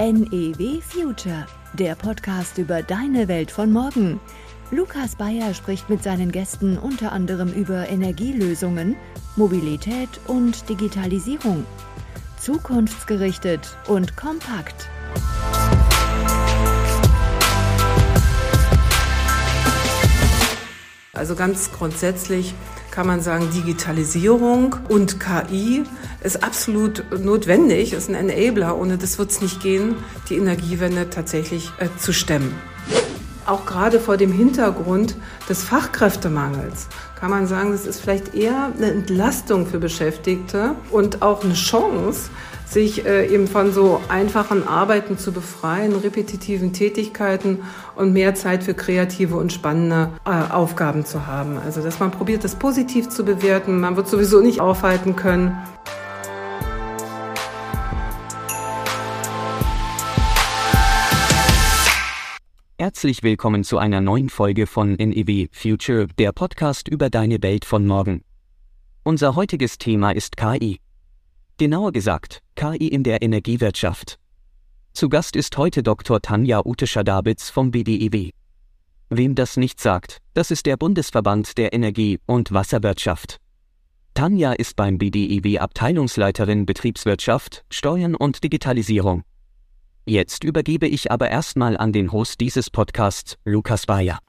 NEW Future, der Podcast über deine Welt von morgen. Lukas Bayer spricht mit seinen Gästen unter anderem über Energielösungen, Mobilität und Digitalisierung. Zukunftsgerichtet und kompakt. Also ganz grundsätzlich kann man sagen, Digitalisierung und KI ist absolut notwendig, ist ein Enabler. Ohne das wird es nicht gehen, die Energiewende tatsächlich äh, zu stemmen. Auch gerade vor dem Hintergrund des Fachkräftemangels kann man sagen, das ist vielleicht eher eine Entlastung für Beschäftigte und auch eine Chance, sich äh, eben von so einfachen Arbeiten zu befreien, repetitiven Tätigkeiten und mehr Zeit für kreative und spannende äh, Aufgaben zu haben. Also, dass man probiert, das positiv zu bewerten. Man wird sowieso nicht aufhalten können. Herzlich willkommen zu einer neuen Folge von NEW Future, der Podcast über deine Welt von morgen. Unser heutiges Thema ist KI. Genauer gesagt, KI in der Energiewirtschaft. Zu Gast ist heute Dr. Tanja Ute-Schadabitz vom BDEW. Wem das nicht sagt, das ist der Bundesverband der Energie- und Wasserwirtschaft. Tanja ist beim BDEW Abteilungsleiterin Betriebswirtschaft, Steuern und Digitalisierung. Jetzt übergebe ich aber erstmal an den Host dieses Podcasts, Lukas Bayer.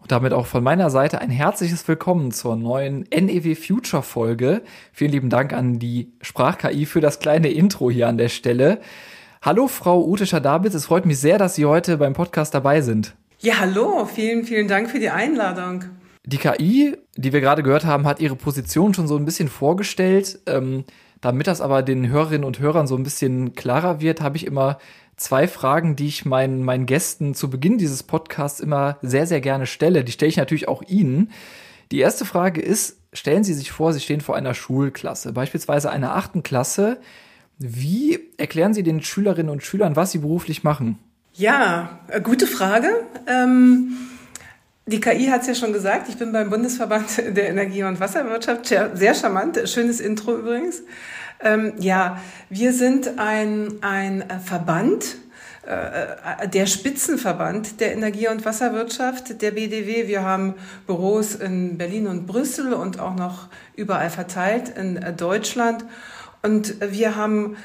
Und damit auch von meiner Seite ein herzliches Willkommen zur neuen NEW Future Folge. Vielen lieben Dank an die Sprach-KI für das kleine Intro hier an der Stelle. Hallo Frau Ute Schadabitz, es freut mich sehr, dass Sie heute beim Podcast dabei sind. Ja, hallo, vielen, vielen Dank für die Einladung. Die KI, die wir gerade gehört haben, hat ihre Position schon so ein bisschen vorgestellt. Ähm, damit das aber den Hörerinnen und Hörern so ein bisschen klarer wird, habe ich immer zwei Fragen, die ich meinen, meinen Gästen zu Beginn dieses Podcasts immer sehr, sehr gerne stelle. Die stelle ich natürlich auch Ihnen. Die erste Frage ist, stellen Sie sich vor, Sie stehen vor einer Schulklasse, beispielsweise einer achten Klasse. Wie erklären Sie den Schülerinnen und Schülern, was sie beruflich machen? Ja, äh, gute Frage. Ähm die KI hat es ja schon gesagt, ich bin beim Bundesverband der Energie- und Wasserwirtschaft. Sehr charmant, schönes Intro übrigens. Ähm, ja, wir sind ein, ein Verband, äh, der Spitzenverband der Energie- und Wasserwirtschaft, der BDW. Wir haben Büros in Berlin und Brüssel und auch noch überall verteilt in Deutschland. Und wir haben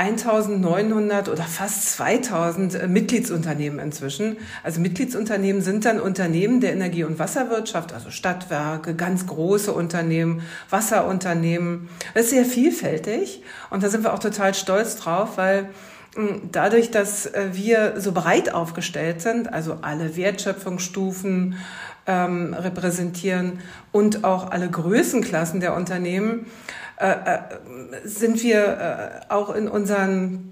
1900 oder fast 2000 äh, Mitgliedsunternehmen inzwischen. Also Mitgliedsunternehmen sind dann Unternehmen der Energie- und Wasserwirtschaft, also Stadtwerke, ganz große Unternehmen, Wasserunternehmen. Das ist sehr vielfältig und da sind wir auch total stolz drauf, weil hm, dadurch, dass äh, wir so breit aufgestellt sind, also alle Wertschöpfungsstufen ähm, repräsentieren und auch alle Größenklassen der Unternehmen, sind wir äh, auch in unseren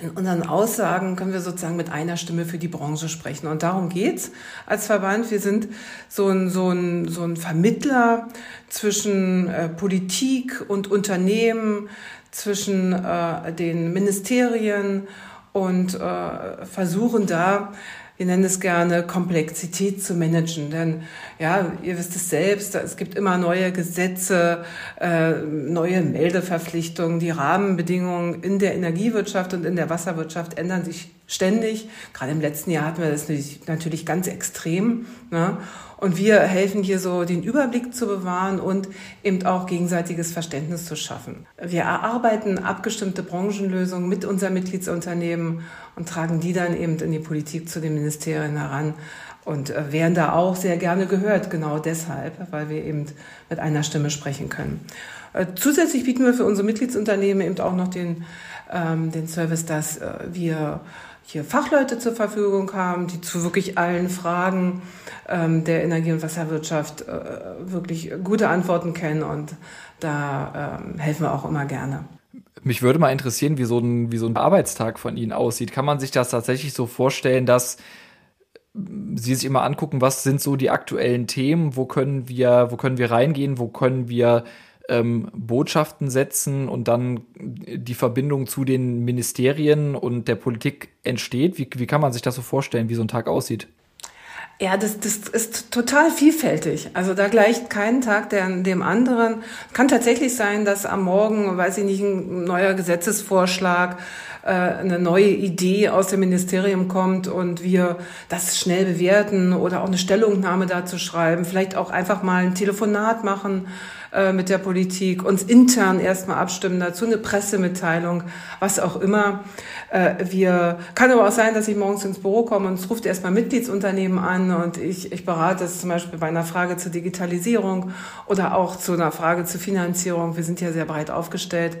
in unseren Aussagen können wir sozusagen mit einer Stimme für die Branche sprechen. Und darum geht's als Verband. Wir sind so ein, so ein, so ein Vermittler zwischen äh, Politik und Unternehmen, zwischen äh, den Ministerien und äh, versuchen da wir nennen es gerne, Komplexität zu managen. Denn ja, ihr wisst es selbst, es gibt immer neue Gesetze, äh, neue Meldeverpflichtungen, die Rahmenbedingungen in der Energiewirtschaft und in der Wasserwirtschaft ändern sich ständig. Gerade im letzten Jahr hatten wir das natürlich ganz extrem. Ne? Und wir helfen hier so, den Überblick zu bewahren und eben auch gegenseitiges Verständnis zu schaffen. Wir erarbeiten abgestimmte Branchenlösungen mit unseren Mitgliedsunternehmen und tragen die dann eben in die Politik zu den Ministerien heran und äh, werden da auch sehr gerne gehört, genau deshalb, weil wir eben mit einer Stimme sprechen können. Äh, zusätzlich bieten wir für unsere Mitgliedsunternehmen eben auch noch den, ähm, den Service, dass äh, wir hier Fachleute zur Verfügung haben, die zu wirklich allen Fragen ähm, der Energie- und Wasserwirtschaft äh, wirklich gute Antworten kennen und da ähm, helfen wir auch immer gerne. Mich würde mal interessieren, wie so, ein, wie so ein Arbeitstag von Ihnen aussieht. Kann man sich das tatsächlich so vorstellen, dass Sie sich immer angucken, was sind so die aktuellen Themen, wo können wir, wo können wir reingehen, wo können wir ähm, Botschaften setzen und dann die Verbindung zu den Ministerien und der Politik entsteht? Wie, wie kann man sich das so vorstellen, wie so ein Tag aussieht? Ja, das, das ist total vielfältig. Also da gleicht kein Tag der, dem anderen. Kann tatsächlich sein, dass am Morgen, weiß ich nicht, ein neuer Gesetzesvorschlag, äh, eine neue Idee aus dem Ministerium kommt und wir das schnell bewerten oder auch eine Stellungnahme dazu schreiben, vielleicht auch einfach mal ein Telefonat machen äh, mit der Politik, uns intern erstmal abstimmen dazu, eine Pressemitteilung, was auch immer. Äh, wir, kann aber auch sein, dass ich morgens ins Büro komme und es ruft erstmal Mitgliedsunternehmen an und ich, ich berate es zum Beispiel bei einer Frage zur Digitalisierung oder auch zu einer Frage zur Finanzierung. Wir sind ja sehr breit aufgestellt.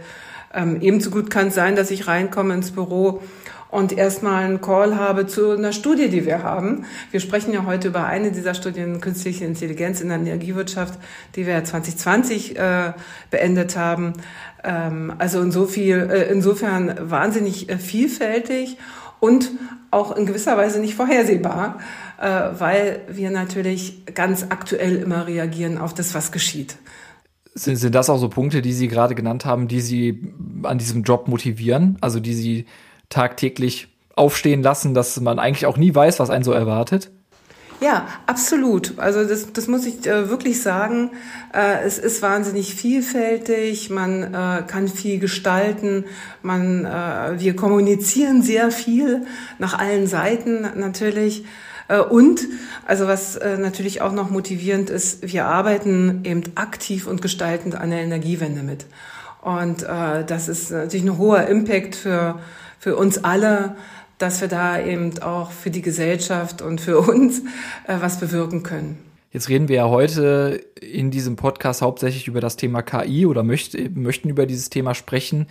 Ähm, ebenso gut kann es sein, dass ich reinkomme ins Büro und erstmal einen Call habe zu einer Studie, die wir haben. Wir sprechen ja heute über eine dieser Studien, künstliche Intelligenz in der Energiewirtschaft, die wir 2020 äh, beendet haben. Ähm, also insofern, äh, insofern wahnsinnig äh, vielfältig und auch in gewisser Weise nicht vorhersehbar, äh, weil wir natürlich ganz aktuell immer reagieren auf das, was geschieht. Sind, sind das auch so Punkte, die Sie gerade genannt haben, die Sie an diesem Job motivieren? Also die Sie tagtäglich aufstehen lassen, dass man eigentlich auch nie weiß, was einen so erwartet? Ja, absolut. Also das, das muss ich äh, wirklich sagen. Äh, es ist wahnsinnig vielfältig. Man äh, kann viel gestalten. Man, äh, wir kommunizieren sehr viel nach allen Seiten natürlich. Äh, und, also was äh, natürlich auch noch motivierend ist, wir arbeiten eben aktiv und gestaltend an der Energiewende mit. Und das ist natürlich ein hoher Impact für für uns alle, dass wir da eben auch für die Gesellschaft und für uns äh, was bewirken können. Jetzt reden wir ja heute in diesem Podcast hauptsächlich über das Thema KI oder möcht, möchten über dieses Thema sprechen,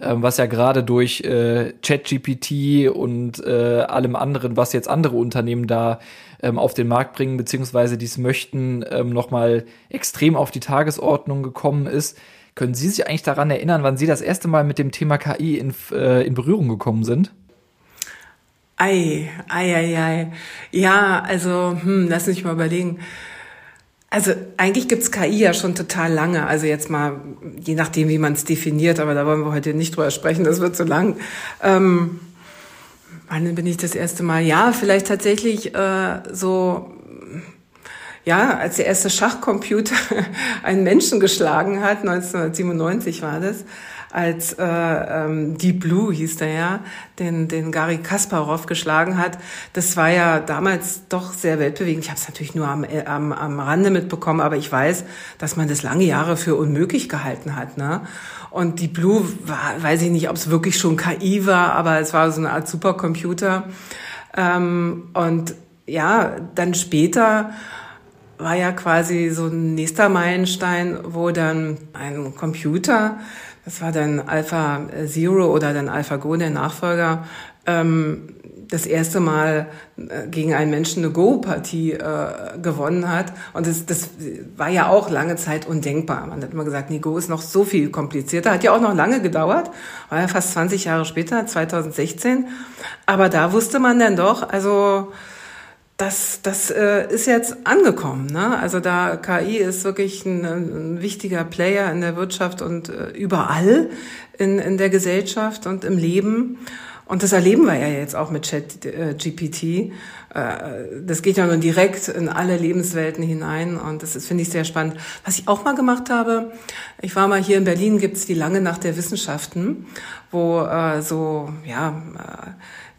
äh, was ja gerade durch äh, ChatGPT und äh, allem anderen, was jetzt andere Unternehmen da ähm, auf den Markt bringen, beziehungsweise dies möchten, ähm, nochmal extrem auf die Tagesordnung gekommen ist. Können Sie sich eigentlich daran erinnern, wann Sie das erste Mal mit dem Thema KI in, äh, in Berührung gekommen sind? Ei, ei, ei, ei. Ja, also, hm, lass mich mal überlegen. Also eigentlich gibt's KI ja schon total lange. Also jetzt mal, je nachdem, wie man es definiert, aber da wollen wir heute nicht drüber sprechen, das wird zu lang. Ähm, wann bin ich das erste Mal? Ja, vielleicht tatsächlich äh, so ja, als der erste Schachcomputer einen Menschen geschlagen hat, 1997 war das, als äh, ähm, Deep Blue hieß der ja, den, den Gary Kasparov geschlagen hat. Das war ja damals doch sehr weltbewegend. Ich habe es natürlich nur am, äh, am, am Rande mitbekommen, aber ich weiß, dass man das lange Jahre für unmöglich gehalten hat. Ne? Und Deep Blue war, weiß ich nicht, ob es wirklich schon KI war, aber es war so eine Art Supercomputer. Ähm, und ja, dann später war ja quasi so ein nächster Meilenstein, wo dann ein Computer, das war dann Alpha Zero oder dann AlphaGo, der Nachfolger, ähm, das erste Mal äh, gegen einen Menschen eine Go-Partie äh, gewonnen hat. Und das, das war ja auch lange Zeit undenkbar. Man hat immer gesagt, nee, Go ist noch so viel komplizierter. Hat ja auch noch lange gedauert, war ja fast 20 Jahre später, 2016. Aber da wusste man dann doch, also das, das äh, ist jetzt angekommen. Ne? Also da KI ist wirklich ein, ein wichtiger Player in der Wirtschaft und äh, überall in, in der Gesellschaft und im Leben. Und das erleben wir ja jetzt auch mit ChatGPT. Äh, das geht ja nun direkt in alle Lebenswelten hinein und das finde ich sehr spannend. Was ich auch mal gemacht habe, ich war mal hier in Berlin, gibt's die lange Nacht der Wissenschaften, wo äh, so ja äh,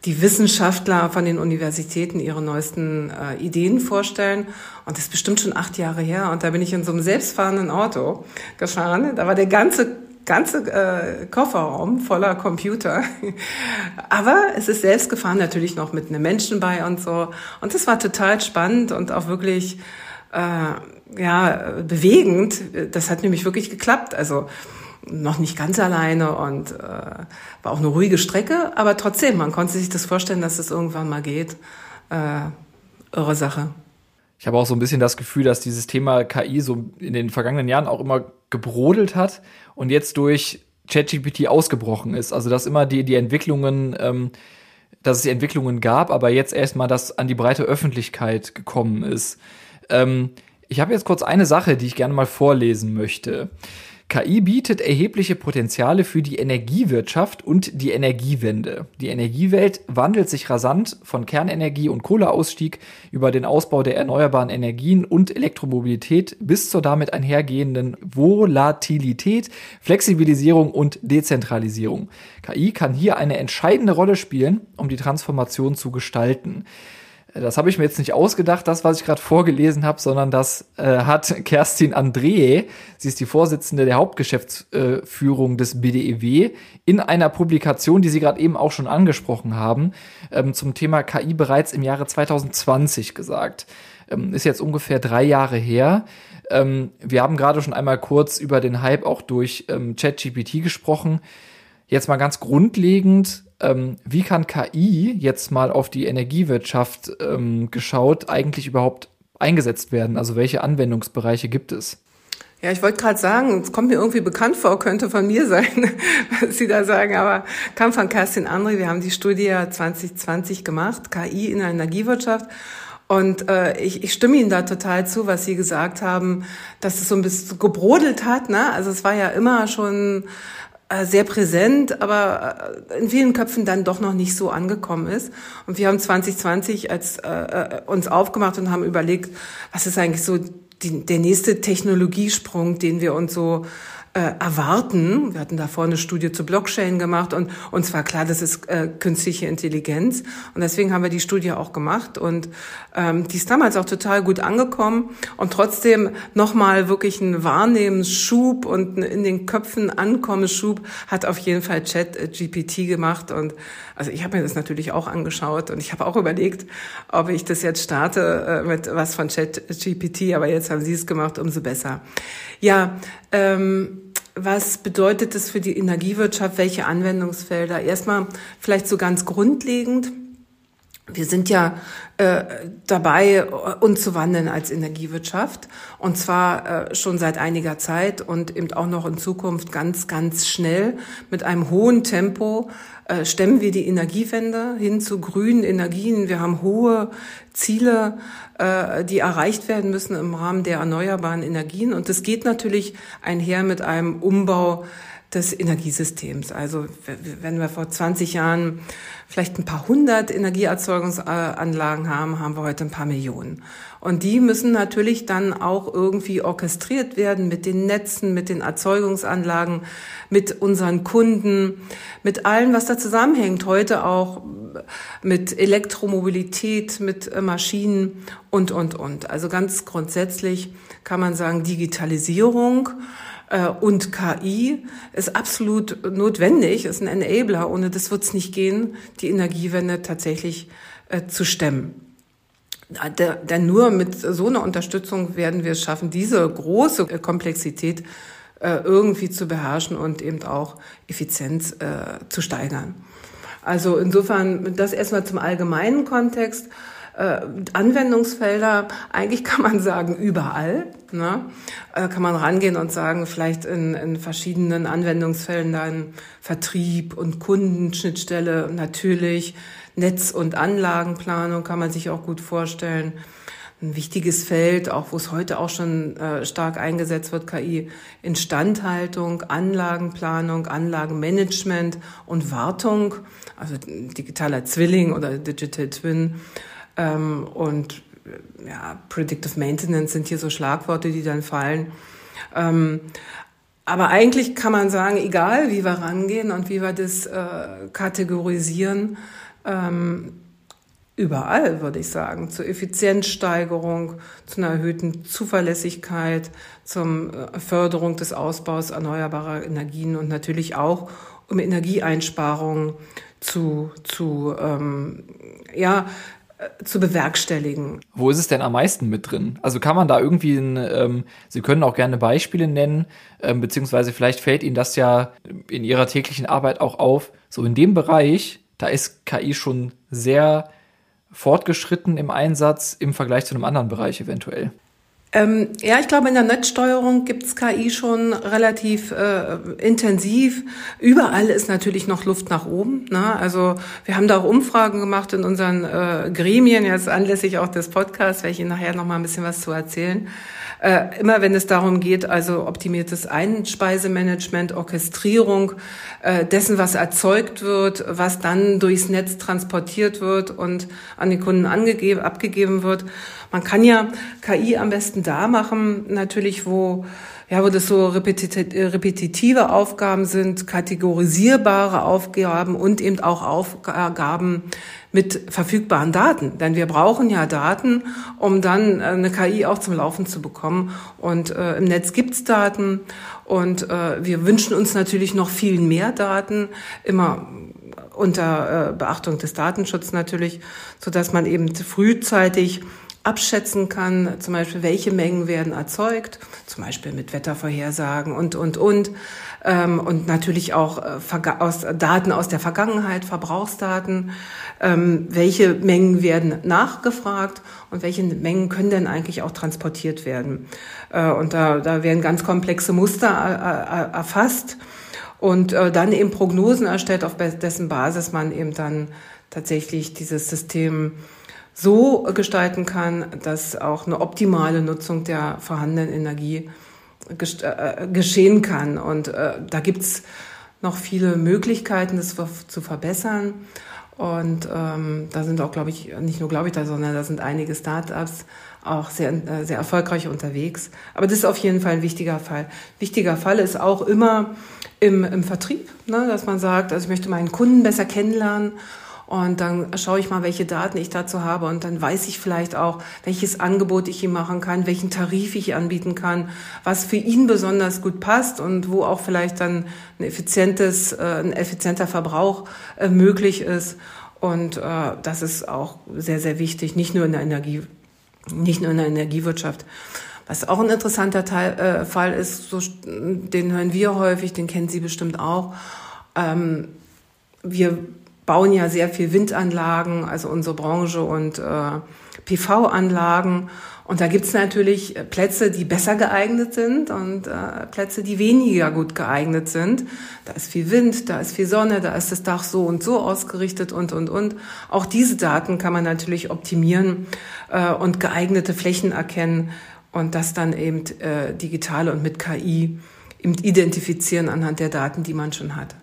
die Wissenschaftler von den Universitäten ihre neuesten äh, Ideen vorstellen. Und das ist bestimmt schon acht Jahre her. Und da bin ich in so einem selbstfahrenden Auto gefahren. Da war der ganze ganze äh, Kofferraum voller Computer. Aber es ist selbst gefahren, natürlich noch mit einem Menschen bei und so. Und das war total spannend und auch wirklich äh, ja bewegend. Das hat nämlich wirklich geklappt. Also noch nicht ganz alleine und äh, war auch eine ruhige Strecke, aber trotzdem, man konnte sich das vorstellen, dass es irgendwann mal geht. Äh, irre Sache. Ich habe auch so ein bisschen das Gefühl, dass dieses Thema KI so in den vergangenen Jahren auch immer gebrodelt hat und jetzt durch ChatGPT ausgebrochen ist. Also dass immer die, die Entwicklungen, ähm, dass es die Entwicklungen gab, aber jetzt erstmal das an die breite Öffentlichkeit gekommen ist. Ähm, ich habe jetzt kurz eine Sache, die ich gerne mal vorlesen möchte. KI bietet erhebliche Potenziale für die Energiewirtschaft und die Energiewende. Die Energiewelt wandelt sich rasant von Kernenergie und Kohleausstieg über den Ausbau der erneuerbaren Energien und Elektromobilität bis zur damit einhergehenden Volatilität, Flexibilisierung und Dezentralisierung. KI kann hier eine entscheidende Rolle spielen, um die Transformation zu gestalten. Das habe ich mir jetzt nicht ausgedacht, das, was ich gerade vorgelesen habe, sondern das äh, hat Kerstin Andree, sie ist die Vorsitzende der Hauptgeschäftsführung des BDEW, in einer Publikation, die Sie gerade eben auch schon angesprochen haben, ähm, zum Thema KI bereits im Jahre 2020 gesagt. Ähm, ist jetzt ungefähr drei Jahre her. Ähm, wir haben gerade schon einmal kurz über den Hype auch durch ähm, ChatGPT gesprochen. Jetzt mal ganz grundlegend, ähm, wie kann KI jetzt mal auf die Energiewirtschaft ähm, geschaut eigentlich überhaupt eingesetzt werden? Also welche Anwendungsbereiche gibt es? Ja, ich wollte gerade sagen, es kommt mir irgendwie bekannt vor, könnte von mir sein, was Sie da sagen, aber kam von Kerstin André. Wir haben die Studie 2020 gemacht, KI in der Energiewirtschaft. Und äh, ich, ich stimme Ihnen da total zu, was Sie gesagt haben, dass es so ein bisschen gebrodelt hat. Ne? Also es war ja immer schon sehr präsent, aber äh, in vielen Köpfen dann doch noch nicht so angekommen ist. Und wir haben 2020 als, äh, äh, uns aufgemacht und haben überlegt, was ist eigentlich so die, der nächste Technologiesprung, den wir uns so äh, erwarten. Wir hatten davor eine Studie zu Blockchain gemacht und uns war klar, das ist äh, künstliche Intelligenz. Und deswegen haben wir die Studie auch gemacht und ähm, die ist damals auch total gut angekommen und trotzdem nochmal wirklich ein Wahrnehmensschub und in den Köpfen Ankommensschub hat auf jeden Fall Chat GPT gemacht und also ich habe mir das natürlich auch angeschaut und ich habe auch überlegt, ob ich das jetzt starte äh, mit was von Chat GPT, aber jetzt haben Sie es gemacht, umso besser. Ja, ähm, was bedeutet das für die Energiewirtschaft? Welche Anwendungsfelder? Erstmal vielleicht so ganz grundlegend. Wir sind ja äh, dabei, uns zu wandeln als Energiewirtschaft. Und zwar äh, schon seit einiger Zeit und eben auch noch in Zukunft ganz, ganz schnell mit einem hohen Tempo äh, stemmen wir die Energiewende hin zu grünen Energien. Wir haben hohe Ziele, äh, die erreicht werden müssen im Rahmen der erneuerbaren Energien. Und das geht natürlich einher mit einem Umbau des Energiesystems. Also wenn wir vor 20 Jahren vielleicht ein paar hundert Energieerzeugungsanlagen haben, haben wir heute ein paar Millionen. Und die müssen natürlich dann auch irgendwie orchestriert werden mit den Netzen, mit den Erzeugungsanlagen, mit unseren Kunden, mit allem, was da zusammenhängt. Heute auch mit Elektromobilität, mit Maschinen und, und, und. Also ganz grundsätzlich kann man sagen, Digitalisierung äh, und KI ist absolut notwendig, ist ein Enabler. Ohne das wird es nicht gehen, die Energiewende tatsächlich äh, zu stemmen. Denn nur mit so einer Unterstützung werden wir es schaffen, diese große Komplexität äh, irgendwie zu beherrschen und eben auch Effizienz zu steigern. Also insofern das erstmal zum allgemeinen Kontext äh, Anwendungsfelder, eigentlich kann man sagen, überall. Ne? Äh, kann man rangehen und sagen, vielleicht in, in verschiedenen Anwendungsfällen dann Vertrieb und Kundenschnittstelle natürlich, Netz- und Anlagenplanung kann man sich auch gut vorstellen. Ein wichtiges Feld, auch wo es heute auch schon äh, stark eingesetzt wird, KI, Instandhaltung, Anlagenplanung, Anlagenmanagement und Wartung, also digitaler Zwilling oder Digital Twin. Ähm, und ja, Predictive Maintenance sind hier so Schlagworte, die dann fallen. Ähm, aber eigentlich kann man sagen, egal wie wir rangehen und wie wir das äh, kategorisieren, ähm, überall würde ich sagen, zur Effizienzsteigerung, zu einer erhöhten Zuverlässigkeit, zur äh, Förderung des Ausbaus erneuerbarer Energien und natürlich auch um Energieeinsparungen zu, zu ähm, ja, zu bewerkstelligen. Wo ist es denn am meisten mit drin? Also kann man da irgendwie, ein, ähm, Sie können auch gerne Beispiele nennen, ähm, beziehungsweise vielleicht fällt Ihnen das ja in Ihrer täglichen Arbeit auch auf. So in dem Bereich, da ist KI schon sehr fortgeschritten im Einsatz im Vergleich zu einem anderen Bereich eventuell. Ähm, ja, ich glaube, in der Netzsteuerung gibt's KI schon relativ äh, intensiv. Überall ist natürlich noch Luft nach oben. Ne? Also wir haben da auch Umfragen gemacht in unseren äh, Gremien, jetzt anlässlich auch des Podcasts, werde ich Ihnen nachher noch mal ein bisschen was zu erzählen. Äh, immer wenn es darum geht, also optimiertes Einspeisemanagement, Orchestrierung äh, dessen, was erzeugt wird, was dann durchs Netz transportiert wird und an den Kunden angegeben, abgegeben wird. Man kann ja KI am besten da machen, natürlich, wo ja, wo das so repetitive Aufgaben sind, kategorisierbare Aufgaben und eben auch Aufgaben mit verfügbaren Daten. Denn wir brauchen ja Daten, um dann äh, eine KI auch zum Laufen zu bekommen. Und äh, im Netz gibt's Daten und äh, wir wünschen uns natürlich noch viel mehr Daten, immer unter äh, Beachtung des Datenschutzes natürlich, so dass man eben frühzeitig abschätzen kann, zum Beispiel, welche Mengen werden erzeugt, zum Beispiel mit Wettervorhersagen und, und, und. Ähm, und natürlich auch äh, aus Daten aus der Vergangenheit, Verbrauchsdaten. Ähm, welche Mengen werden nachgefragt und welche Mengen können denn eigentlich auch transportiert werden? Äh, und da, da werden ganz komplexe Muster äh, erfasst und dann eben Prognosen erstellt, auf dessen Basis man eben dann tatsächlich dieses System so gestalten kann, dass auch eine optimale Nutzung der vorhandenen Energie äh, geschehen kann. Und äh, da gibt's noch viele Möglichkeiten, das zu verbessern. Und ähm, da sind auch, glaube ich, nicht nur glaube ich da, sondern da sind einige Startups auch sehr, äh, sehr erfolgreich unterwegs. Aber das ist auf jeden Fall ein wichtiger Fall. Wichtiger Fall ist auch immer im, im Vertrieb, ne, dass man sagt, also ich möchte meinen Kunden besser kennenlernen und dann schaue ich mal, welche Daten ich dazu habe. Und dann weiß ich vielleicht auch, welches Angebot ich ihm machen kann, welchen Tarif ich anbieten kann, was für ihn besonders gut passt und wo auch vielleicht dann ein effizientes, äh, ein effizienter Verbrauch äh, möglich ist. Und äh, das ist auch sehr, sehr wichtig, nicht nur in der Energie, nicht nur in der Energiewirtschaft. Was auch ein interessanter Teil, äh, Fall ist, so, den hören wir häufig, den kennen Sie bestimmt auch. Ähm, wir bauen ja sehr viel Windanlagen, also unsere Branche und äh, PV-Anlagen. Und da gibt's natürlich Plätze, die besser geeignet sind und äh, Plätze, die weniger gut geeignet sind. Da ist viel Wind, da ist viel Sonne, da ist das Dach so und so ausgerichtet und, und, und. Auch diese Daten kann man natürlich optimieren äh, und geeignete Flächen erkennen und das dann eben äh, digital und mit KI eben identifizieren anhand der Daten, die man schon hat.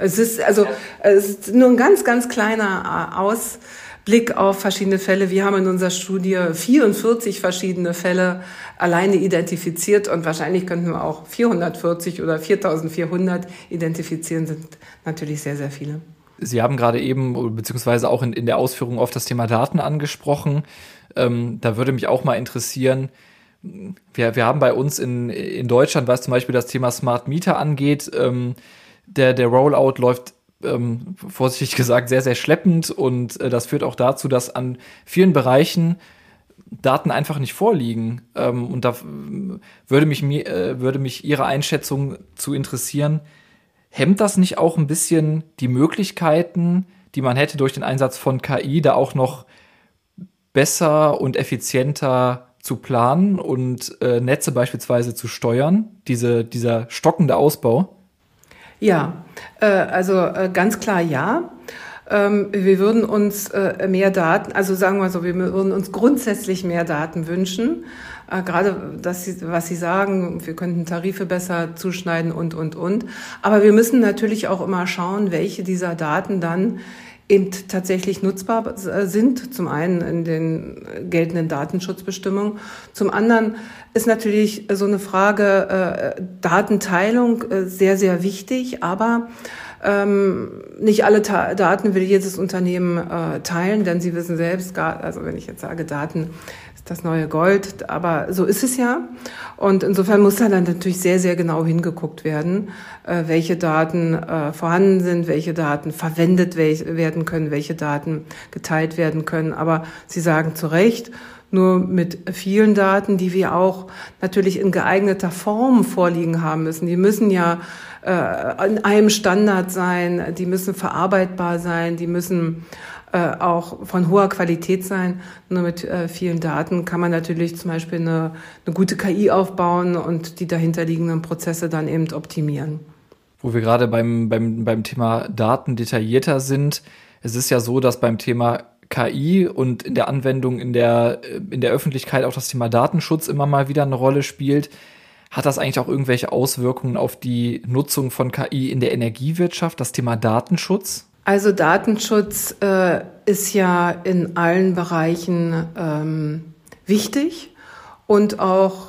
Es ist also es ist nur ein ganz, ganz kleiner äh, Ausblick auf verschiedene Fälle. Wir haben in unserer Studie 44 verschiedene Fälle alleine identifiziert und wahrscheinlich könnten wir auch 440 oder 4400 identifizieren, sind natürlich sehr, sehr viele. Sie haben gerade eben, beziehungsweise auch in, in der Ausführung auf das Thema Daten angesprochen. Ähm, da würde mich auch mal interessieren, wir, wir haben bei uns in, in Deutschland, was zum Beispiel das Thema Smart Meter angeht, ähm, der, der Rollout läuft ähm, vorsichtig gesagt sehr, sehr schleppend und äh, das führt auch dazu, dass an vielen Bereichen Daten einfach nicht vorliegen. Ähm, und da würde mich, äh, würde mich Ihre Einschätzung zu interessieren. Hemmt das nicht auch ein bisschen die Möglichkeiten, die man hätte durch den Einsatz von KI, da auch noch besser und effizienter zu planen und äh, Netze beispielsweise zu steuern, diese, dieser stockende Ausbau? Ja, äh, also äh, ganz klar ja. Ähm, wir würden uns äh, mehr Daten, also sagen wir so, wir würden uns grundsätzlich mehr Daten wünschen. Äh, gerade das, was Sie sagen, wir könnten Tarife besser zuschneiden und, und, und. Aber wir müssen natürlich auch immer schauen, welche dieser Daten dann eben tatsächlich nutzbar sind. Zum einen in den geltenden Datenschutzbestimmungen. Zum anderen ist natürlich so eine Frage äh, Datenteilung äh, sehr, sehr wichtig, aber ähm, nicht alle Ta Daten will jedes Unternehmen äh, teilen, denn Sie wissen selbst, also wenn ich jetzt sage Daten, das neue Gold, aber so ist es ja. Und insofern muss da dann natürlich sehr, sehr genau hingeguckt werden, äh, welche Daten äh, vorhanden sind, welche Daten verwendet werden können, welche Daten geteilt werden können. Aber Sie sagen zu Recht, nur mit vielen Daten, die wir auch natürlich in geeigneter Form vorliegen haben müssen. Die müssen ja äh, in einem Standard sein, die müssen verarbeitbar sein, die müssen äh, auch von hoher Qualität sein. Nur mit äh, vielen Daten kann man natürlich zum Beispiel eine, eine gute KI aufbauen und die dahinterliegenden Prozesse dann eben optimieren. Wo wir gerade beim, beim, beim Thema Daten detaillierter sind, es ist ja so, dass beim Thema KI und in der Anwendung in der, äh, in der Öffentlichkeit auch das Thema Datenschutz immer mal wieder eine Rolle spielt. Hat das eigentlich auch irgendwelche Auswirkungen auf die Nutzung von KI in der Energiewirtschaft, das Thema Datenschutz? Also Datenschutz äh, ist ja in allen Bereichen ähm, wichtig und auch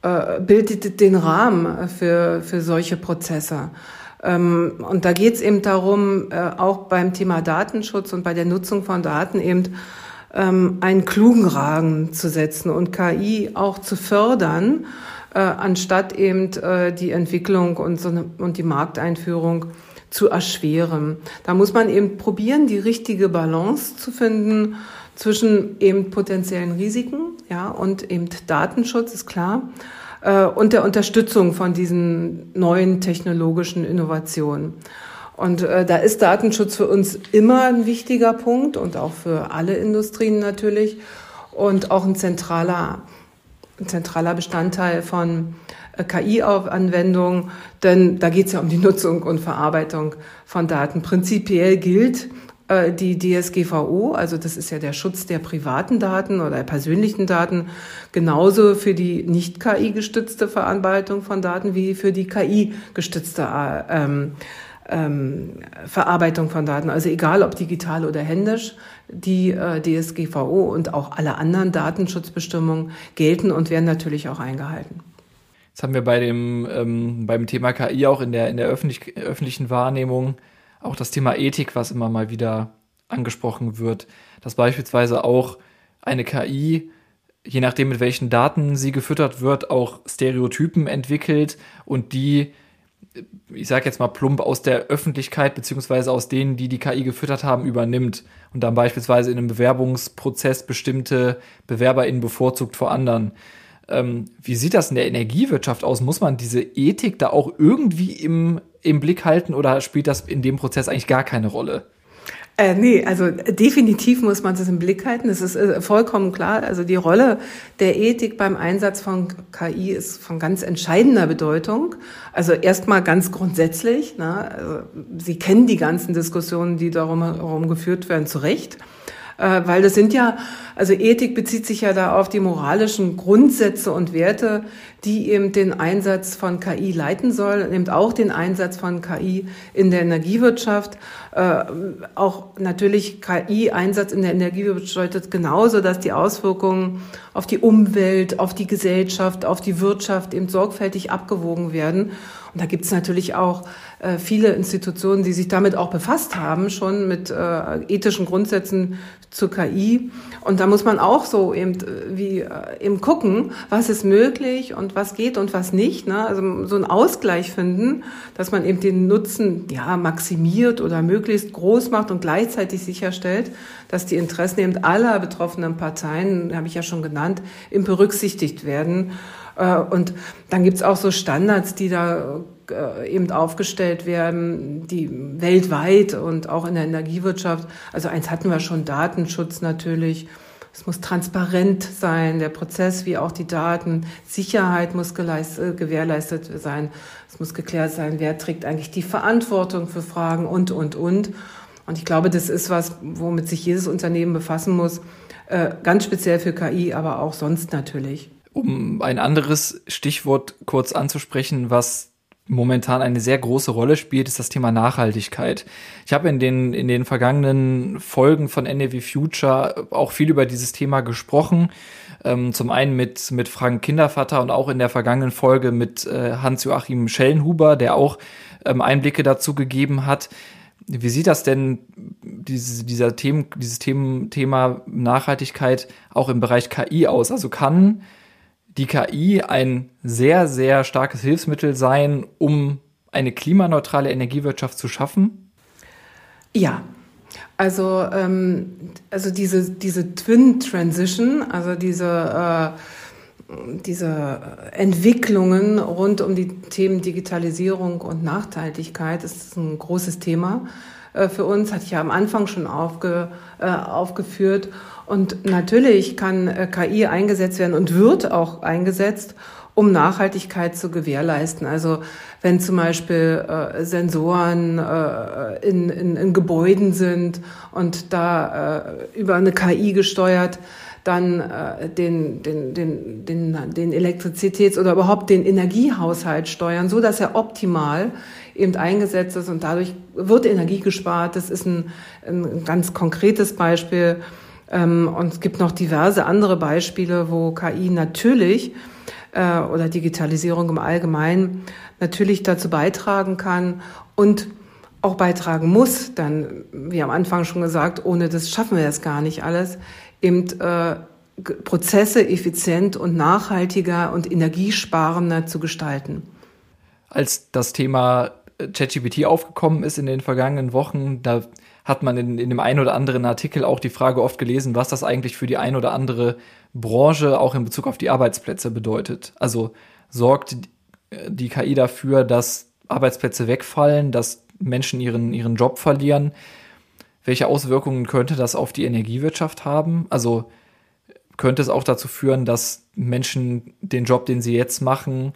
äh, bildet den Rahmen für, für solche Prozesse. Ähm, und da geht es eben darum, äh, auch beim Thema Datenschutz und bei der Nutzung von Daten eben ähm, einen klugen Rahmen zu setzen und KI auch zu fördern, äh, anstatt eben äh, die Entwicklung und, die Markteinführung zu erschweren. Da muss man eben probieren, die richtige Balance zu finden zwischen eben potenziellen Risiken, ja, und eben Datenschutz, ist klar äh, und der Unterstützung von diesen neuen technologischen Innovationen. Und äh, da ist Datenschutz für uns immer ein wichtiger Punkt und auch für alle Industrien natürlich und auch ein zentraler, ein zentraler Bestandteil von äh, KI-Anwendungen, denn da geht es ja um die Nutzung und Verarbeitung von Daten. Prinzipiell gilt, die DSGVO, also das ist ja der Schutz der privaten Daten oder der persönlichen Daten, genauso für die nicht KI-gestützte Verarbeitung von Daten wie für die KI-gestützte äh, ähm, ähm, Verarbeitung von Daten. Also egal ob digital oder händisch, die äh, DSGVO und auch alle anderen Datenschutzbestimmungen gelten und werden natürlich auch eingehalten. Jetzt haben wir bei dem ähm, beim Thema KI auch in der in der öffentlich, öffentlichen Wahrnehmung auch das Thema Ethik, was immer mal wieder angesprochen wird, dass beispielsweise auch eine KI, je nachdem mit welchen Daten sie gefüttert wird, auch Stereotypen entwickelt und die, ich sage jetzt mal plump, aus der Öffentlichkeit beziehungsweise aus denen, die die KI gefüttert haben, übernimmt und dann beispielsweise in einem Bewerbungsprozess bestimmte BewerberInnen bevorzugt vor anderen. Ähm, wie sieht das in der Energiewirtschaft aus? Muss man diese Ethik da auch irgendwie im, im Blick halten oder spielt das in dem Prozess eigentlich gar keine Rolle? Äh, nee, also definitiv muss man das im Blick halten. Das ist äh, vollkommen klar. Also die Rolle der Ethik beim Einsatz von KI ist von ganz entscheidender Bedeutung. Also erstmal ganz grundsätzlich. Ne? Also, Sie kennen die ganzen Diskussionen, die darum herum geführt werden, zu Recht. Äh, weil das sind ja, also Ethik bezieht sich ja da auf die moralischen Grundsätze und Werte, die eben den Einsatz von KI leiten soll, eben auch den Einsatz von KI in der Energiewirtschaft. Äh, auch natürlich KI-Einsatz in der Energiewirtschaft bedeutet genauso, dass die Auswirkungen auf die Umwelt, auf die Gesellschaft, auf die Wirtschaft eben sorgfältig abgewogen werden. Und da gibt es natürlich auch äh, viele Institutionen, die sich damit auch befasst haben, schon mit äh, ethischen Grundsätzen zur KI. Und da muss man auch so eben, äh, wie, äh, eben gucken, was ist möglich und was geht und was nicht. Ne? Also so einen Ausgleich finden, dass man eben den Nutzen ja maximiert oder möglichst groß macht und gleichzeitig sicherstellt, dass die Interessen eben aller betroffenen Parteien, habe ich ja schon genannt, eben berücksichtigt werden. Äh, und dann gibt's auch so Standards, die da äh, eben aufgestellt werden, die weltweit und auch in der Energiewirtschaft. Also eins hatten wir schon, Datenschutz natürlich. Es muss transparent sein, der Prozess wie auch die Daten. Sicherheit muss äh, gewährleistet sein. Es muss geklärt sein, wer trägt eigentlich die Verantwortung für Fragen und, und, und. Und ich glaube, das ist was, womit sich jedes Unternehmen befassen muss. Äh, ganz speziell für KI, aber auch sonst natürlich. Um ein anderes Stichwort kurz anzusprechen, was momentan eine sehr große Rolle spielt, ist das Thema Nachhaltigkeit. Ich habe in den, in den vergangenen Folgen von NEW Future auch viel über dieses Thema gesprochen. Ähm, zum einen mit, mit Frank Kindervater und auch in der vergangenen Folge mit äh, Hans-Joachim Schellenhuber, der auch ähm, Einblicke dazu gegeben hat. Wie sieht das denn, diese, dieser Themen, dieses Themen, Thema Nachhaltigkeit auch im Bereich KI aus? Also kann die KI ein sehr, sehr starkes Hilfsmittel sein, um eine klimaneutrale Energiewirtschaft zu schaffen? Ja, also, ähm, also diese, diese Twin Transition, also diese, äh, diese Entwicklungen rund um die Themen Digitalisierung und Nachhaltigkeit ist ein großes Thema äh, für uns, hatte ich ja am Anfang schon aufge, äh, aufgeführt. Und natürlich kann äh, KI eingesetzt werden und wird auch eingesetzt, um Nachhaltigkeit zu gewährleisten. Also wenn zum Beispiel äh, Sensoren äh, in, in, in Gebäuden sind und da äh, über eine KI gesteuert, dann äh, den, den, den, den, den Elektrizitäts- oder überhaupt den Energiehaushalt steuern, so dass er optimal eben eingesetzt ist und dadurch wird Energie gespart. Das ist ein, ein ganz konkretes Beispiel. Ähm, und es gibt noch diverse andere Beispiele, wo KI natürlich äh, oder Digitalisierung im Allgemeinen natürlich dazu beitragen kann und auch beitragen muss, dann, wie am Anfang schon gesagt, ohne das schaffen wir das gar nicht alles, eben äh, Prozesse effizient und nachhaltiger und energiesparender zu gestalten. Als das Thema ChatGPT aufgekommen ist in den vergangenen Wochen, da hat man in, in dem einen oder anderen Artikel auch die Frage oft gelesen, was das eigentlich für die ein oder andere Branche auch in Bezug auf die Arbeitsplätze bedeutet. Also sorgt die KI dafür, dass Arbeitsplätze wegfallen, dass Menschen ihren, ihren Job verlieren. Welche Auswirkungen könnte das auf die Energiewirtschaft haben? Also könnte es auch dazu führen, dass Menschen den Job, den sie jetzt machen,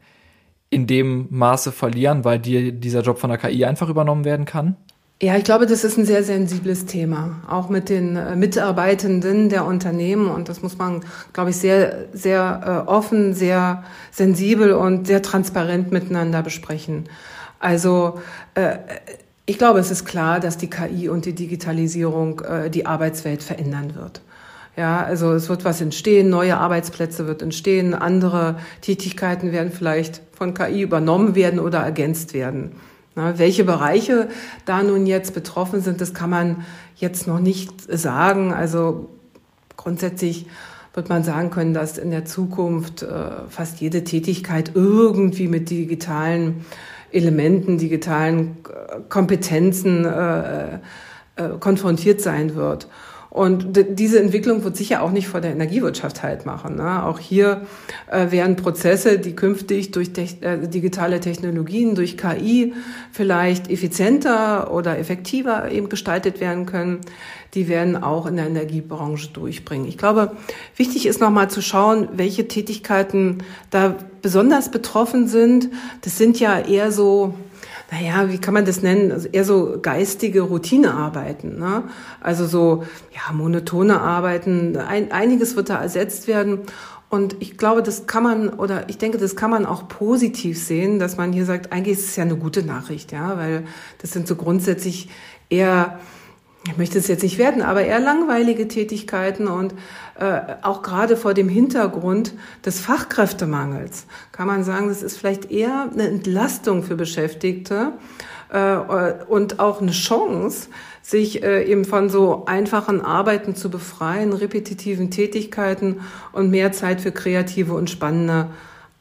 in dem Maße verlieren, weil dir dieser Job von der KI einfach übernommen werden kann? Ja, ich glaube, das ist ein sehr sensibles Thema, auch mit den äh, Mitarbeitenden der Unternehmen. Und das muss man, glaube ich, sehr, sehr äh, offen, sehr sensibel und sehr transparent miteinander besprechen. Also äh, ich glaube, es ist klar, dass die KI und die Digitalisierung äh, die Arbeitswelt verändern wird. Ja, also es wird was entstehen, neue Arbeitsplätze wird entstehen, andere Tätigkeiten werden vielleicht von KI übernommen werden oder ergänzt werden. Na, welche Bereiche da nun jetzt betroffen sind, das kann man jetzt noch nicht sagen. Also grundsätzlich wird man sagen können, dass in der Zukunft äh, fast jede Tätigkeit irgendwie mit digitalen Elementen, digitalen äh, Kompetenzen äh, äh, konfrontiert sein wird. Und diese Entwicklung wird sicher auch nicht vor der Energiewirtschaft halt machen. Ne? Auch hier äh, werden Prozesse, die künftig durch te äh, digitale Technologien, durch KI vielleicht effizienter oder effektiver eben gestaltet werden können, die werden auch in der Energiebranche durchbringen. Ich glaube, wichtig ist nochmal zu schauen, welche Tätigkeiten da besonders betroffen sind. Das sind ja eher so naja, wie kann man das nennen? Also eher so geistige Routinearbeiten. Ne? Also so, ja, monotone Arbeiten. Ein, einiges wird da ersetzt werden. Und ich glaube, das kann man, oder ich denke, das kann man auch positiv sehen, dass man hier sagt, eigentlich ist es ja eine gute Nachricht, ja, weil das sind so grundsätzlich eher ich möchte es jetzt nicht werden, aber eher langweilige Tätigkeiten und äh, auch gerade vor dem Hintergrund des Fachkräftemangels kann man sagen, das ist vielleicht eher eine Entlastung für Beschäftigte äh, und auch eine Chance, sich äh, eben von so einfachen Arbeiten zu befreien, repetitiven Tätigkeiten und mehr Zeit für kreative und spannende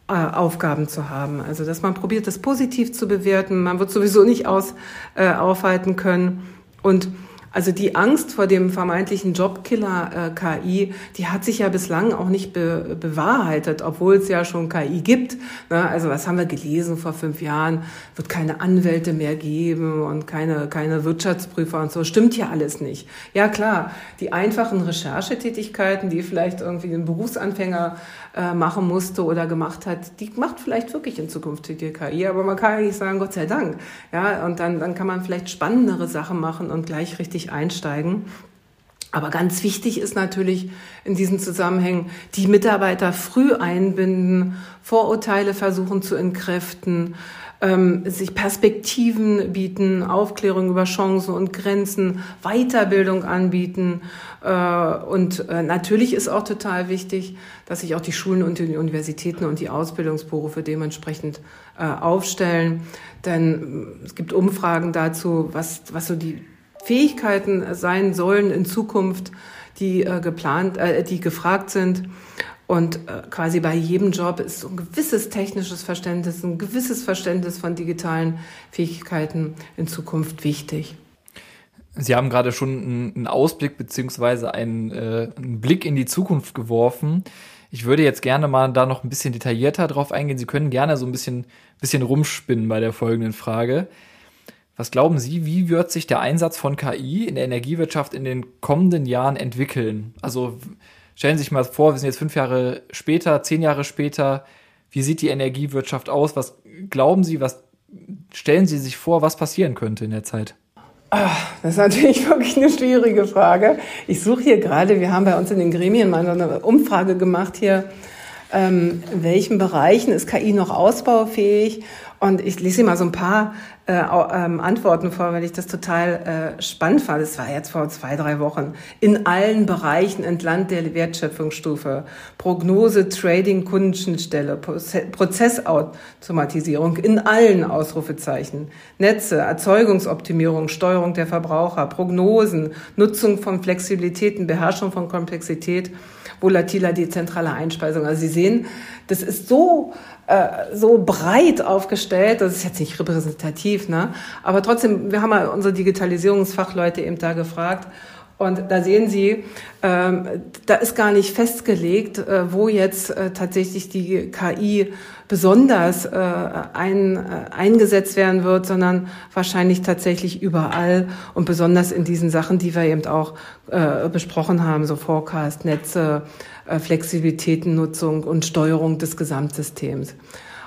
äh, Aufgaben zu haben. Also dass man probiert, das positiv zu bewerten. Man wird sowieso nicht aus, äh, aufhalten können und also die Angst vor dem vermeintlichen Jobkiller äh, KI, die hat sich ja bislang auch nicht be bewahrheitet, obwohl es ja schon KI gibt. Ne? Also was haben wir gelesen vor fünf Jahren? Wird keine Anwälte mehr geben und keine, keine Wirtschaftsprüfer und so. Stimmt ja alles nicht. Ja klar, die einfachen Recherchetätigkeiten, die vielleicht irgendwie ein Berufsanfänger äh, machen musste oder gemacht hat, die macht vielleicht wirklich in Zukunft die KI. Aber man kann ja nicht sagen, Gott sei Dank. Ja, und dann, dann kann man vielleicht spannendere Sachen machen und gleich richtig einsteigen. Aber ganz wichtig ist natürlich in diesen Zusammenhängen, die Mitarbeiter früh einbinden, Vorurteile versuchen zu entkräften, ähm, sich Perspektiven bieten, Aufklärung über Chancen und Grenzen, Weiterbildung anbieten. Äh, und äh, natürlich ist auch total wichtig, dass sich auch die Schulen und die Universitäten und die Ausbildungsberufe dementsprechend äh, aufstellen. Denn äh, es gibt Umfragen dazu, was, was so die Fähigkeiten sein sollen in Zukunft, die äh, geplant, äh, die gefragt sind. Und äh, quasi bei jedem Job ist so ein gewisses technisches Verständnis, ein gewisses Verständnis von digitalen Fähigkeiten in Zukunft wichtig. Sie haben gerade schon einen Ausblick beziehungsweise einen, äh, einen Blick in die Zukunft geworfen. Ich würde jetzt gerne mal da noch ein bisschen detaillierter drauf eingehen. Sie können gerne so ein bisschen, bisschen rumspinnen bei der folgenden Frage. Was glauben Sie, wie wird sich der Einsatz von KI in der Energiewirtschaft in den kommenden Jahren entwickeln? Also stellen Sie sich mal vor, wir sind jetzt fünf Jahre später, zehn Jahre später. Wie sieht die Energiewirtschaft aus? Was glauben Sie, was stellen Sie sich vor, was passieren könnte in der Zeit? Ach, das ist natürlich wirklich eine schwierige Frage. Ich suche hier gerade, wir haben bei uns in den Gremien mal eine Umfrage gemacht hier, ähm, in welchen Bereichen ist KI noch ausbaufähig und ich lese mal so ein paar äh, ähm, Antworten vor, weil ich das total äh, spannend fand. Es war jetzt vor zwei, drei Wochen. In allen Bereichen entlang der Wertschöpfungsstufe. Prognose, Trading, Kundenschnittstelle, Prozessautomatisierung in allen Ausrufezeichen. Netze, Erzeugungsoptimierung, Steuerung der Verbraucher, Prognosen, Nutzung von Flexibilitäten, Beherrschung von Komplexität, volatiler, dezentraler Einspeisung. Also Sie sehen, das ist so äh, so breit aufgestellt, das ist jetzt nicht repräsentativ, ne? aber trotzdem, wir haben mal unsere Digitalisierungsfachleute eben da gefragt und da sehen Sie, ähm, da ist gar nicht festgelegt, äh, wo jetzt äh, tatsächlich die KI besonders äh, ein, äh, eingesetzt werden wird, sondern wahrscheinlich tatsächlich überall und besonders in diesen Sachen, die wir eben auch äh, besprochen haben, so Forecast, Netze, Flexibilitätennutzung und Steuerung des Gesamtsystems.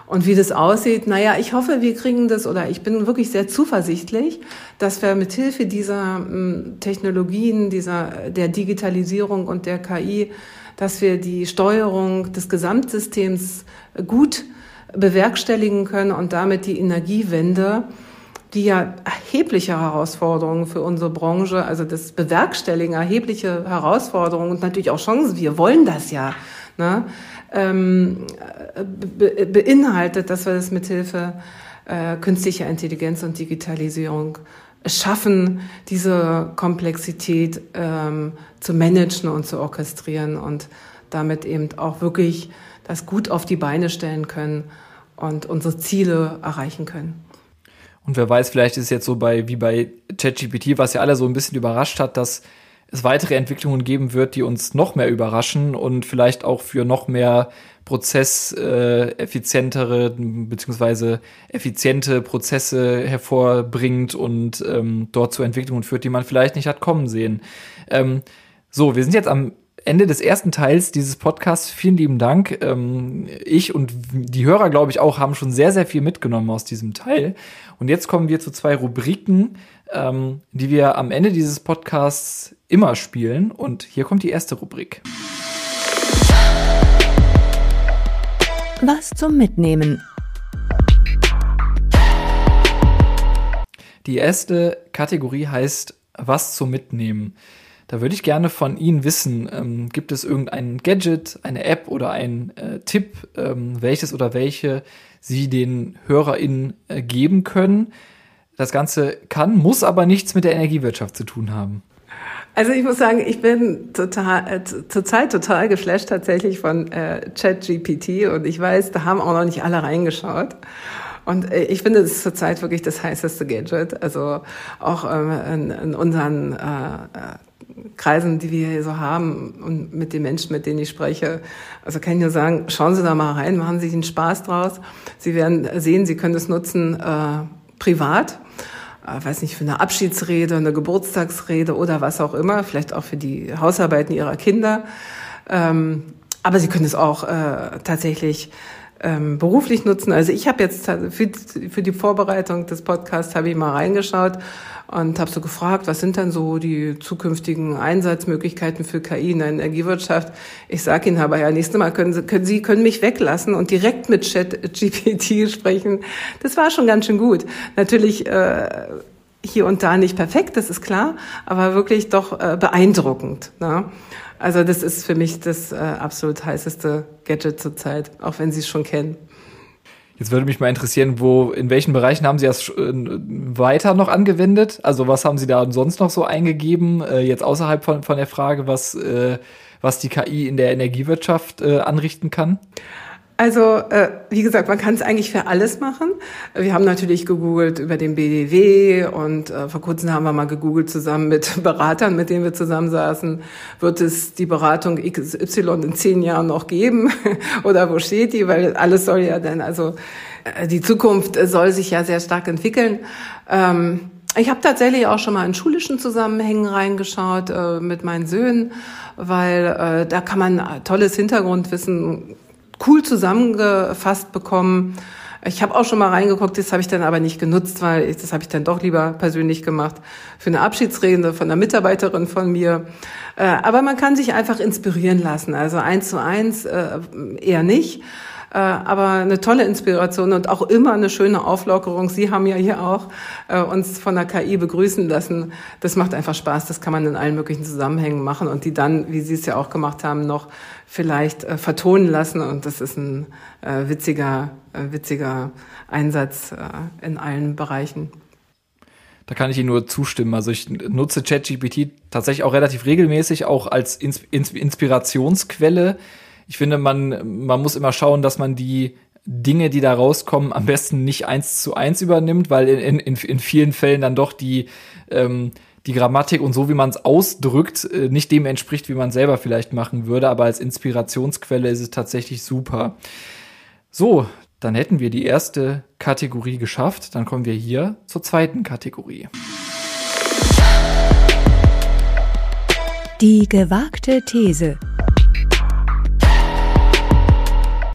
Und wie das aussieht, naja, ich hoffe, wir kriegen das oder ich bin wirklich sehr zuversichtlich, dass wir mit Hilfe dieser mm, Technologien, dieser, der Digitalisierung und der KI, dass wir die Steuerung des Gesamtsystems gut bewerkstelligen können und damit die Energiewende, die ja erhebliche Herausforderungen für unsere Branche, also das Bewerkstelligen erhebliche Herausforderungen und natürlich auch Chancen, wir wollen das ja, ne, ähm, be beinhaltet, dass wir das mithilfe äh, künstlicher Intelligenz und Digitalisierung schaffen, diese Komplexität ähm, zu managen und zu orchestrieren und damit eben auch wirklich das gut auf die Beine stellen können und unsere Ziele erreichen können. Und wer weiß, vielleicht ist es jetzt so bei wie bei ChatGPT, was ja alle so ein bisschen überrascht hat, dass es weitere Entwicklungen geben wird, die uns noch mehr überraschen und vielleicht auch für noch mehr prozesseffizientere äh, beziehungsweise effiziente Prozesse hervorbringt und ähm, dort zu Entwicklungen führt, die man vielleicht nicht hat kommen sehen. Ähm, so, wir sind jetzt am Ende des ersten Teils dieses Podcasts. Vielen lieben Dank. Ähm, ich und die Hörer, glaube ich, auch haben schon sehr, sehr viel mitgenommen aus diesem Teil. Und jetzt kommen wir zu zwei Rubriken, ähm, die wir am Ende dieses Podcasts immer spielen. Und hier kommt die erste Rubrik. Was zum Mitnehmen. Die erste Kategorie heißt Was zum Mitnehmen. Da würde ich gerne von Ihnen wissen, ähm, gibt es irgendein Gadget, eine App oder ein äh, Tipp, ähm, welches oder welche Sie den HörerInnen äh, geben können? Das Ganze kann, muss aber nichts mit der Energiewirtschaft zu tun haben. Also ich muss sagen, ich bin total äh, zurzeit total geflasht tatsächlich von äh, ChatGPT und ich weiß, da haben auch noch nicht alle reingeschaut. Und äh, ich finde, es ist zurzeit wirklich das heißeste Gadget. Also auch ähm, in, in unseren äh, Kreisen, die wir hier so haben und mit den Menschen, mit denen ich spreche. Also kann ich nur sagen, schauen Sie da mal rein, machen Sie sich einen Spaß draus. Sie werden sehen, Sie können es nutzen äh, privat äh, weiß nicht, für eine Abschiedsrede, eine Geburtstagsrede oder was auch immer, vielleicht auch für die Hausarbeiten ihrer Kinder. Ähm, aber sie können es auch äh, tatsächlich ähm, beruflich nutzen. Also ich habe jetzt für, für die Vorbereitung des Podcasts habe ich mal reingeschaut und habe so gefragt, was sind denn so die zukünftigen Einsatzmöglichkeiten für KI in der Energiewirtschaft? Ich sage Ihnen aber ja, nächstes Mal können Sie, können Sie können mich weglassen und direkt mit Chat GPT sprechen. Das war schon ganz schön gut. Natürlich äh, hier und da nicht perfekt, das ist klar, aber wirklich doch äh, beeindruckend. Ne? Also das ist für mich das äh, absolut heißeste Gadget zurzeit, auch wenn Sie es schon kennen. Jetzt würde mich mal interessieren, wo, in welchen Bereichen haben Sie das äh, weiter noch angewendet? Also was haben Sie da sonst noch so eingegeben, äh, jetzt außerhalb von, von der Frage, was, äh, was die KI in der Energiewirtschaft äh, anrichten kann? Also, äh, wie gesagt, man kann es eigentlich für alles machen. Wir haben natürlich gegoogelt über den BDW und äh, vor kurzem haben wir mal gegoogelt zusammen mit Beratern, mit denen wir zusammensaßen. Wird es die Beratung XY in zehn Jahren noch geben? Oder wo steht die? Weil alles soll ja dann, also äh, die Zukunft soll sich ja sehr stark entwickeln. Ähm, ich habe tatsächlich auch schon mal in schulischen Zusammenhängen reingeschaut äh, mit meinen Söhnen, weil äh, da kann man tolles Hintergrundwissen cool zusammengefasst bekommen. Ich habe auch schon mal reingeguckt, das habe ich dann aber nicht genutzt, weil ich, das habe ich dann doch lieber persönlich gemacht für eine Abschiedsrede von einer Mitarbeiterin von mir. Äh, aber man kann sich einfach inspirieren lassen. Also eins zu eins äh, eher nicht. Äh, aber eine tolle Inspiration und auch immer eine schöne Auflockerung. Sie haben ja hier auch äh, uns von der KI begrüßen lassen. Das macht einfach Spaß. Das kann man in allen möglichen Zusammenhängen machen und die dann, wie Sie es ja auch gemacht haben, noch vielleicht äh, vertonen lassen. Und das ist ein äh, witziger, äh, witziger Einsatz äh, in allen Bereichen. Da kann ich Ihnen nur zustimmen. Also ich nutze ChatGPT tatsächlich auch relativ regelmäßig, auch als Ins Ins Inspirationsquelle ich finde, man, man muss immer schauen, dass man die Dinge, die da rauskommen, am besten nicht eins zu eins übernimmt, weil in, in, in vielen Fällen dann doch die, ähm, die Grammatik und so, wie man es ausdrückt, äh, nicht dem entspricht, wie man selber vielleicht machen würde. Aber als Inspirationsquelle ist es tatsächlich super. So, dann hätten wir die erste Kategorie geschafft. Dann kommen wir hier zur zweiten Kategorie. Die gewagte These.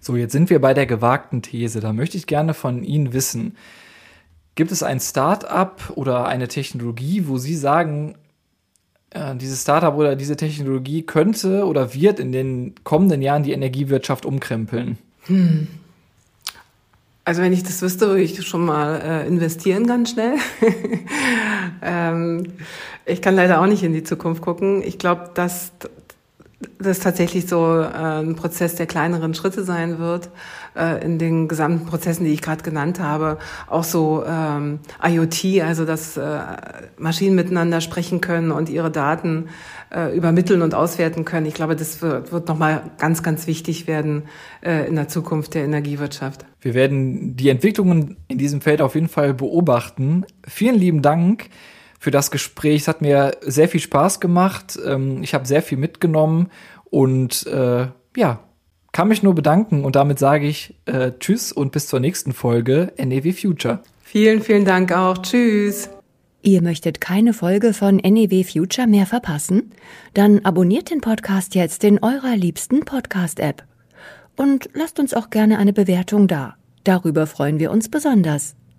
So, jetzt sind wir bei der gewagten These. Da möchte ich gerne von Ihnen wissen, gibt es ein Start-up oder eine Technologie, wo Sie sagen, äh, dieses Startup oder diese Technologie könnte oder wird in den kommenden Jahren die Energiewirtschaft umkrempeln? Hm. Also wenn ich das wüsste, würde ich schon mal äh, investieren ganz schnell. ähm, ich kann leider auch nicht in die Zukunft gucken. Ich glaube, dass das tatsächlich so äh, ein Prozess der kleineren Schritte sein wird äh, in den gesamten Prozessen, die ich gerade genannt habe. Auch so ähm, IoT, also dass äh, Maschinen miteinander sprechen können und ihre Daten äh, übermitteln und auswerten können. Ich glaube, das wird, wird nochmal ganz, ganz wichtig werden äh, in der Zukunft der Energiewirtschaft. Wir werden die Entwicklungen in diesem Feld auf jeden Fall beobachten. Vielen lieben Dank für das Gespräch. Es hat mir sehr viel Spaß gemacht. Ähm, ich habe sehr viel mitgenommen und äh, ja, kann mich nur bedanken und damit sage ich äh, Tschüss und bis zur nächsten Folge NEW Future. Vielen, vielen Dank auch. Tschüss. Ihr möchtet keine Folge von NEW Future mehr verpassen? Dann abonniert den Podcast jetzt in eurer liebsten Podcast-App. Und lasst uns auch gerne eine Bewertung da. Darüber freuen wir uns besonders.